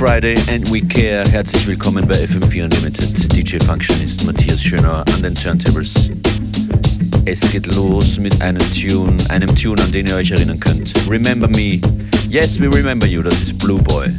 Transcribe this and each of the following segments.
Friday and we care. Herzlich willkommen bei FM4 Unlimited. DJ Functionist Matthias Schöner an den Turntables. Es geht los mit einem Tune, einem Tune, an den ihr euch erinnern könnt. Remember Me. Yes, we remember you. Das ist Blue Boy.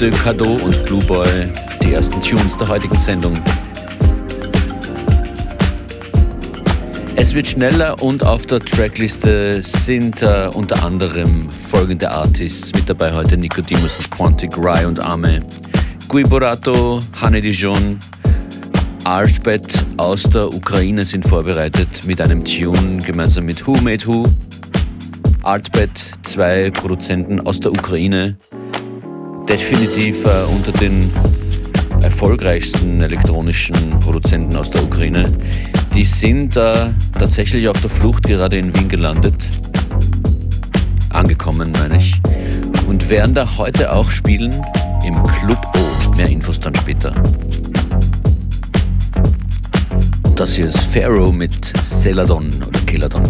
De Cadeau und Blue Boy, die ersten Tunes der heutigen Sendung. Es wird schneller und auf der Trackliste sind uh, unter anderem folgende Artists mit dabei heute: Nicodemus und Quantic, Rye und Ame, Gui Borato, Hane Dijon, Artbet aus der Ukraine sind vorbereitet mit einem Tune gemeinsam mit Who Made Who. Artbet, zwei Produzenten aus der Ukraine, definitiv uh, unter den erfolgreichsten elektronischen Produzenten aus der Ukraine. Die sind äh, tatsächlich auf der Flucht gerade in Wien gelandet. Angekommen, meine ich. Und werden da heute auch spielen im Club O. Mehr Infos dann später. Das hier ist Pharaoh mit Celadon oder Keladon.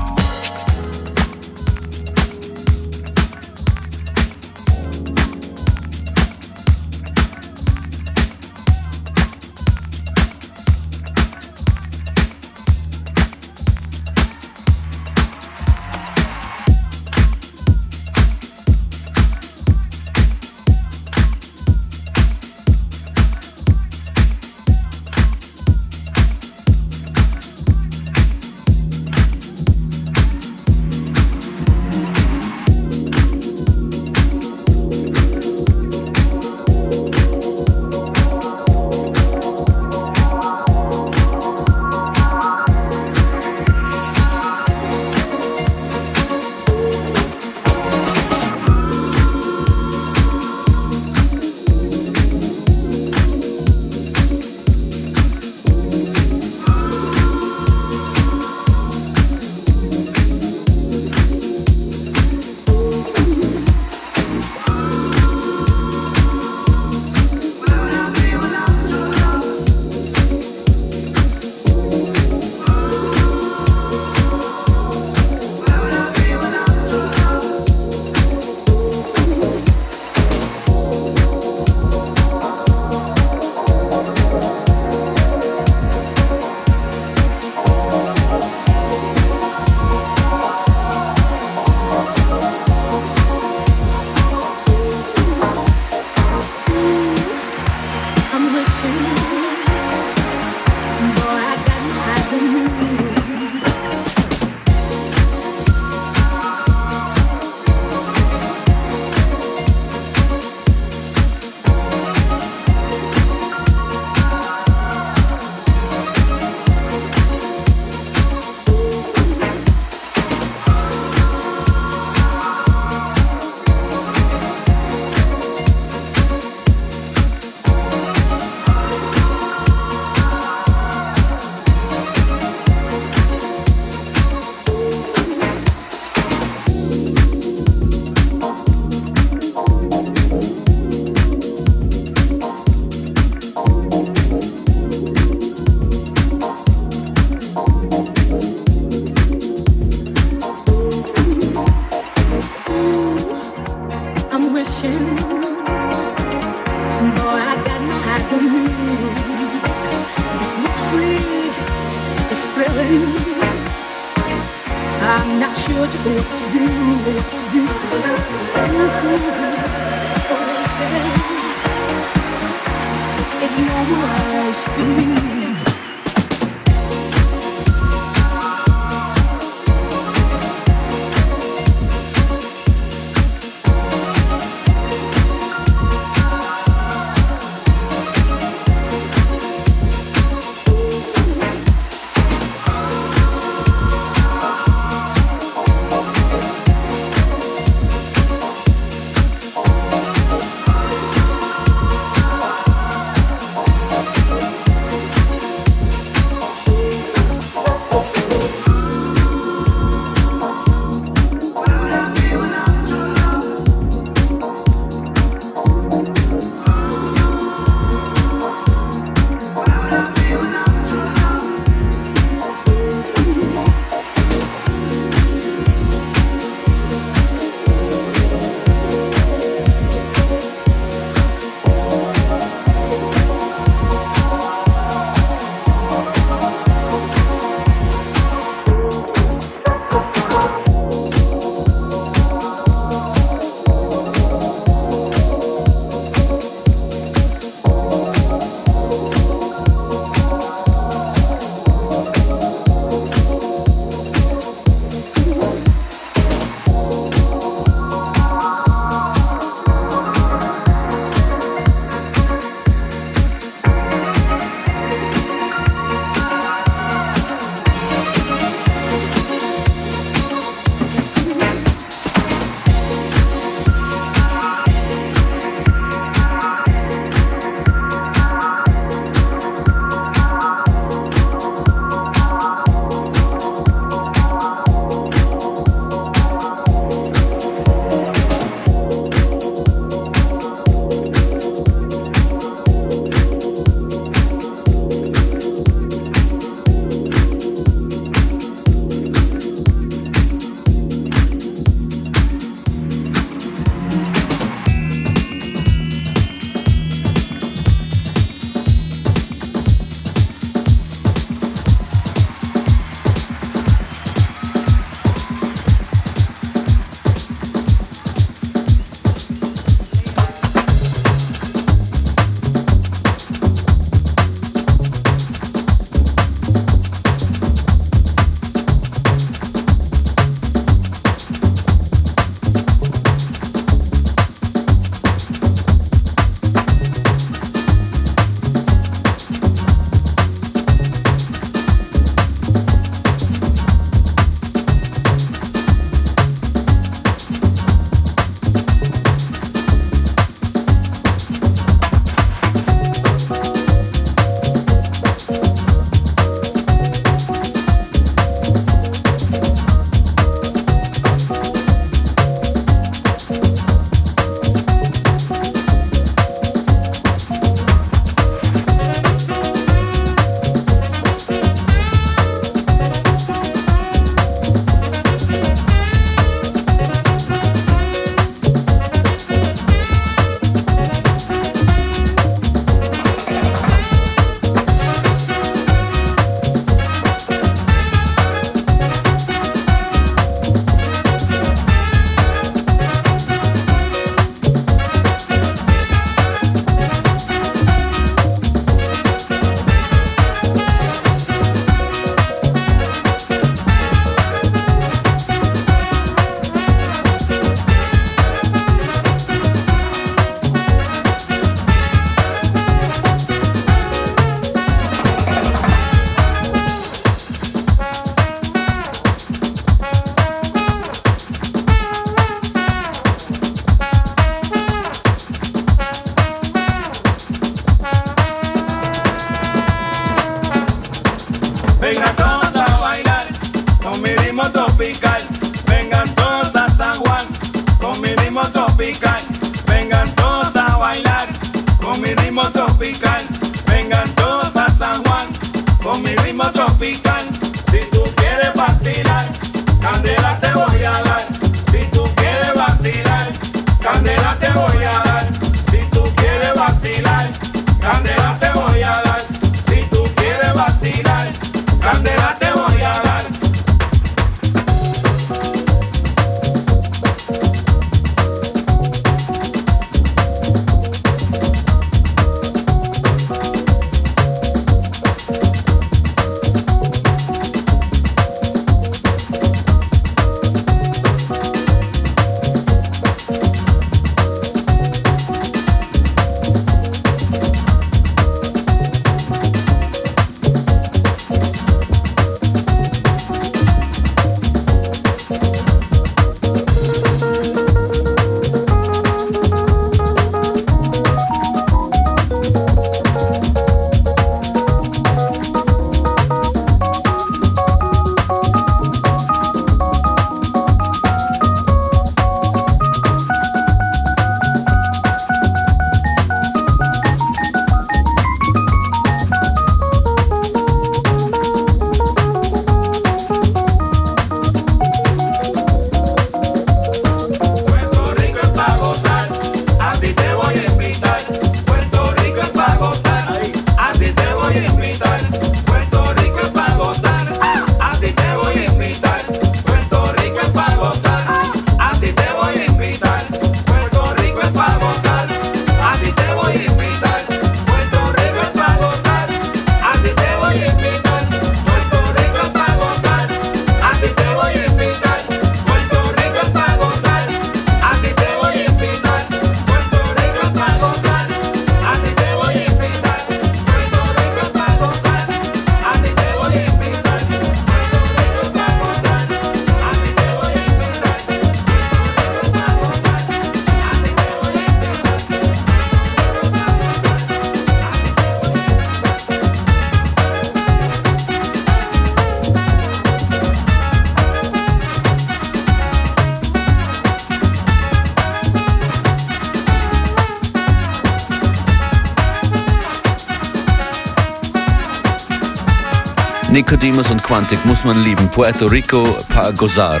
Nicodemus und Quantic muss man lieben. Puerto Rico, Pa Gozar.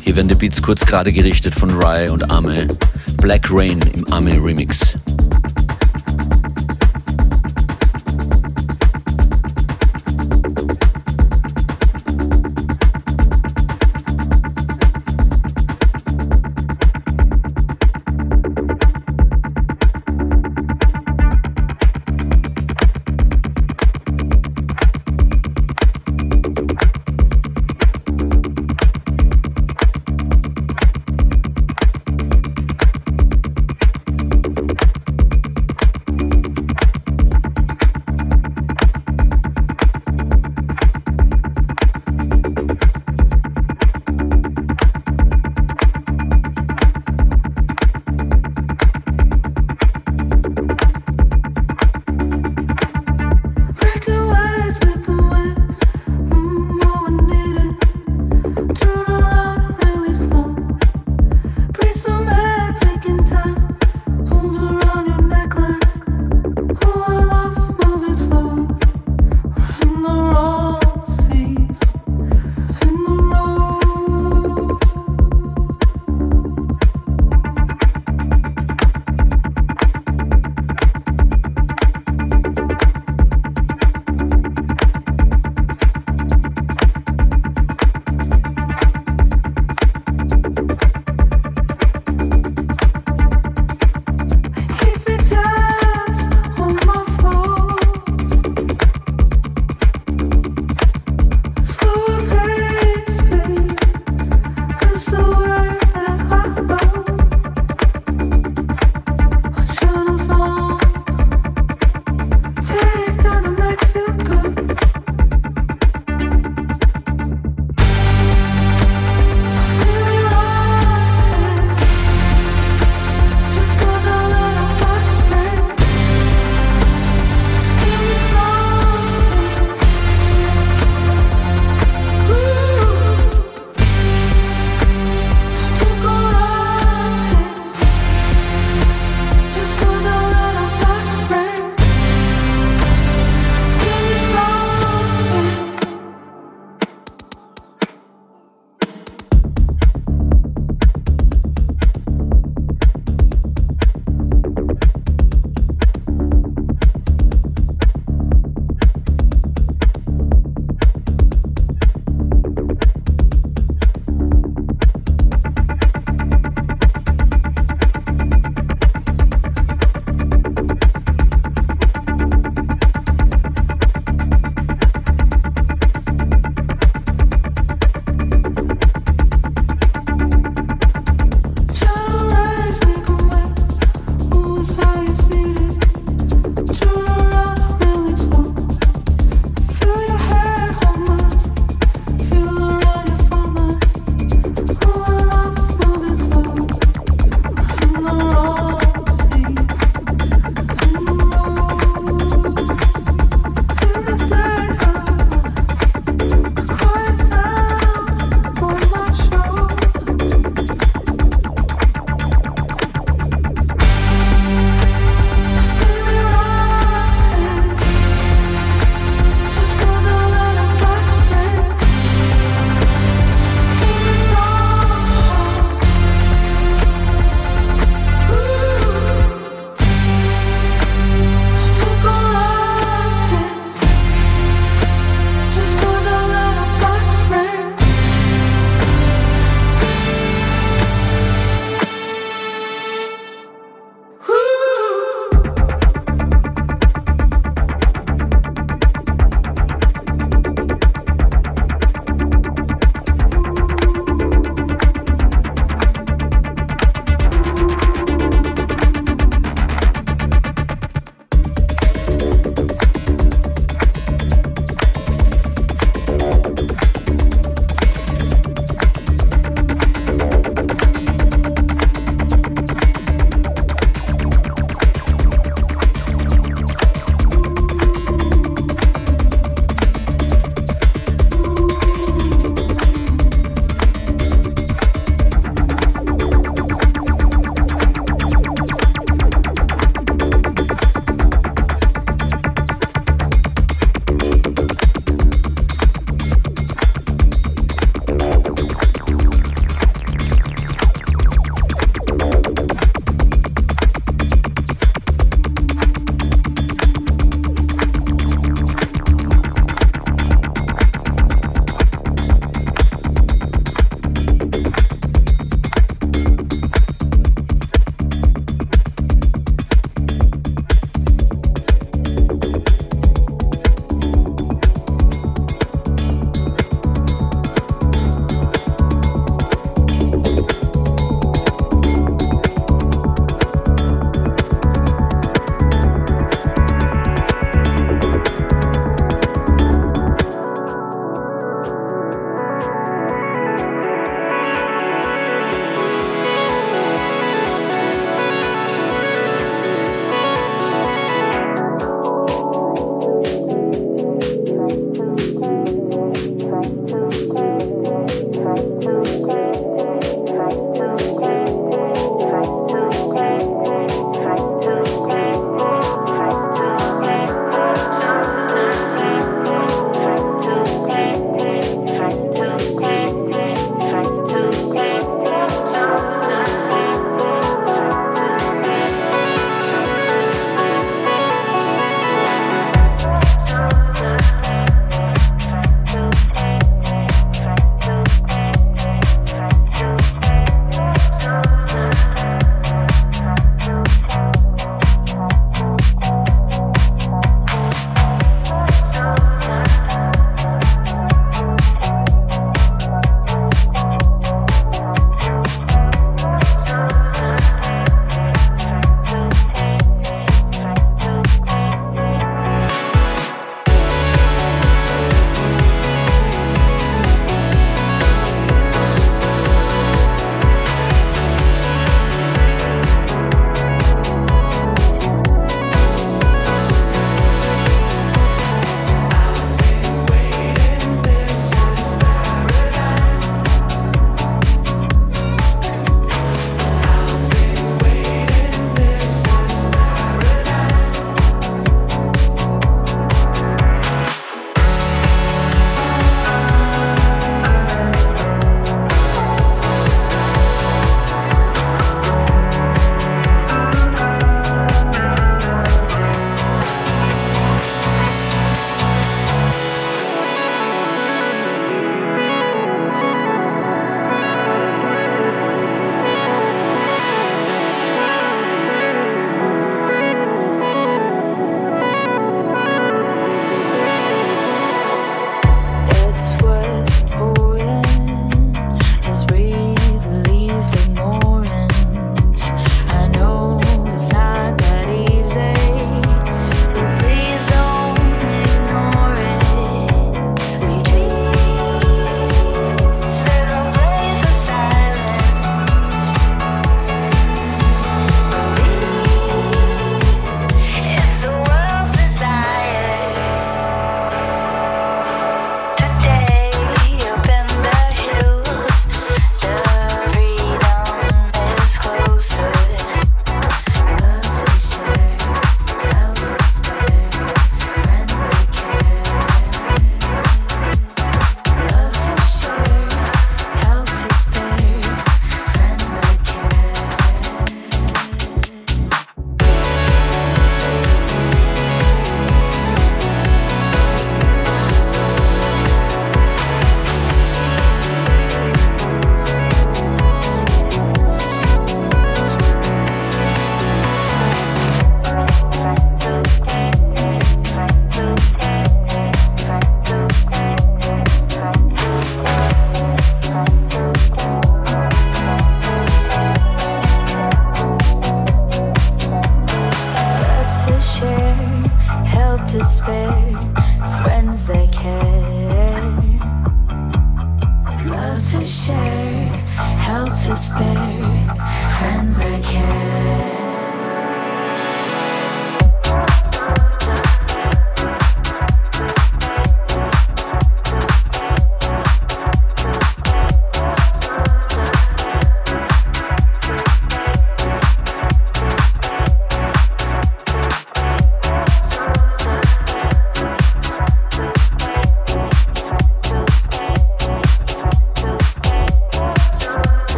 Hier werden die Beats kurz gerade gerichtet von Rye und Ame. Black Rain im Ame Remix.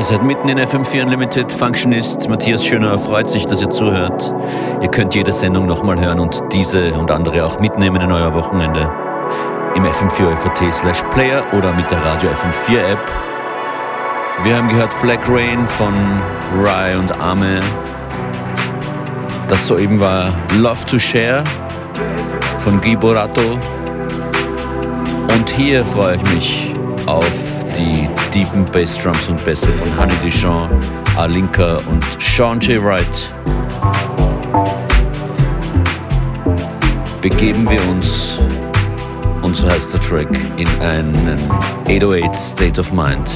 Ihr seid mitten in FM4 Unlimited. Functionist Matthias Schöner freut sich, dass ihr zuhört. Ihr könnt jede Sendung nochmal hören und diese und andere auch mitnehmen in euer Wochenende. Im FM4 FAT slash Player oder mit der Radio FM4 App. Wir haben gehört Black Rain von Rye und Ame. Das soeben war Love to Share von Guy Borato. Und hier freue ich mich auf die deepen Bassdrums und Bässe von Honey Dijon, Alinka und Sean J. Wright. Begeben wir uns, und so heißt der Track, in einen 808 State of Mind.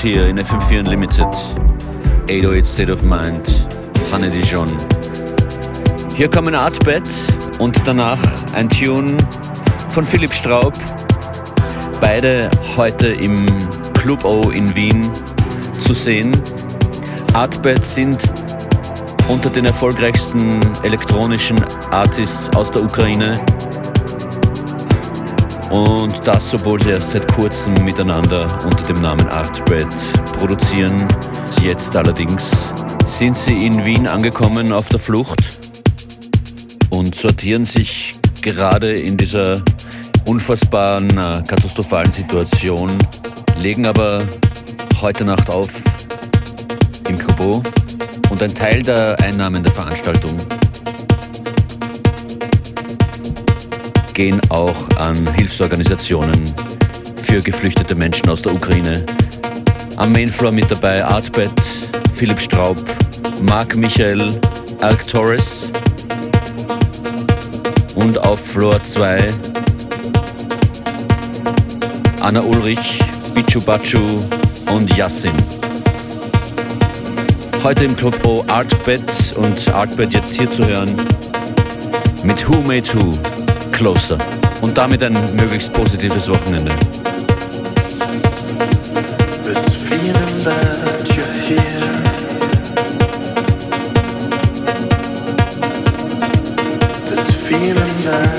Hier in FM4 Unlimited. 808 State of Mind, Hanne Dijon. Hier kommen Artbed und danach ein Tune von Philipp Straub. Beide heute im Club O in Wien zu sehen. Artbed sind unter den erfolgreichsten elektronischen Artists aus der Ukraine. Und das, obwohl sie erst seit kurzem miteinander unter dem Namen Artbread produzieren. Jetzt allerdings sind sie in Wien angekommen auf der Flucht und sortieren sich gerade in dieser unfassbaren, äh, katastrophalen Situation, legen aber heute Nacht auf im Club und ein Teil der Einnahmen der Veranstaltung gehen auch an Hilfsorganisationen für geflüchtete Menschen aus der Ukraine. Am Mainfloor mit dabei Artbed, Philipp Straub, Marc Michael, Alk Torres und auf Floor 2 Anna Ulrich, Bichu Bachu und Yassin. Heute im Club O Artbed und Artbed jetzt hier zu hören mit Who Made Who Closer und damit ein möglichst positives Wochenende. Feeling that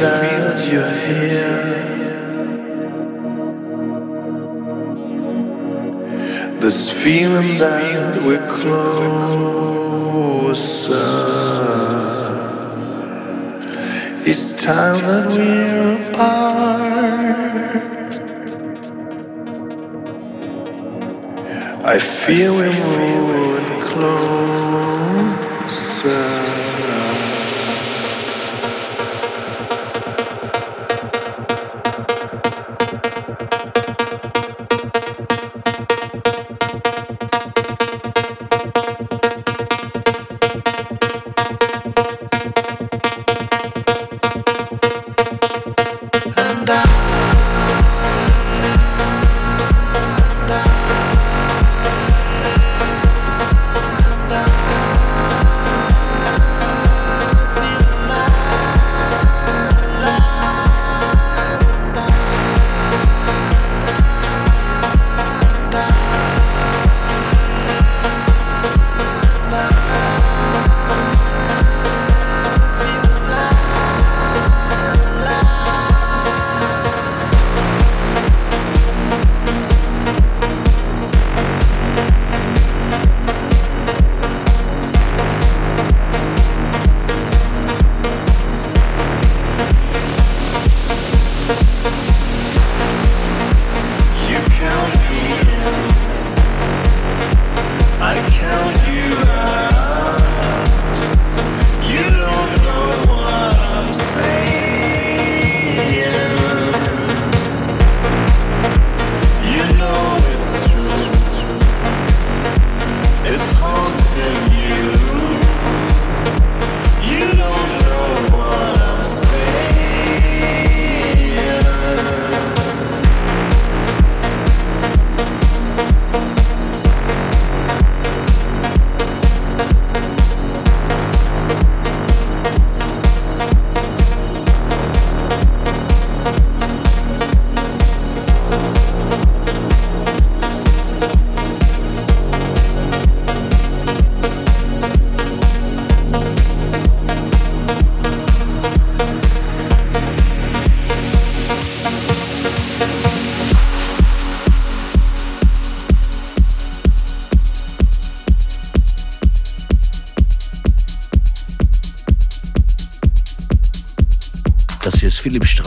that you're here. This feeling that we're closer. It's time that we're apart. I feel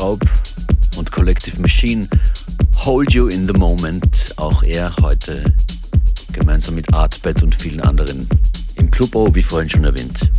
Straub und Collective Machine. Hold You in the Moment. Auch er heute gemeinsam mit Artbed und vielen anderen im Club O, wie vorhin schon erwähnt.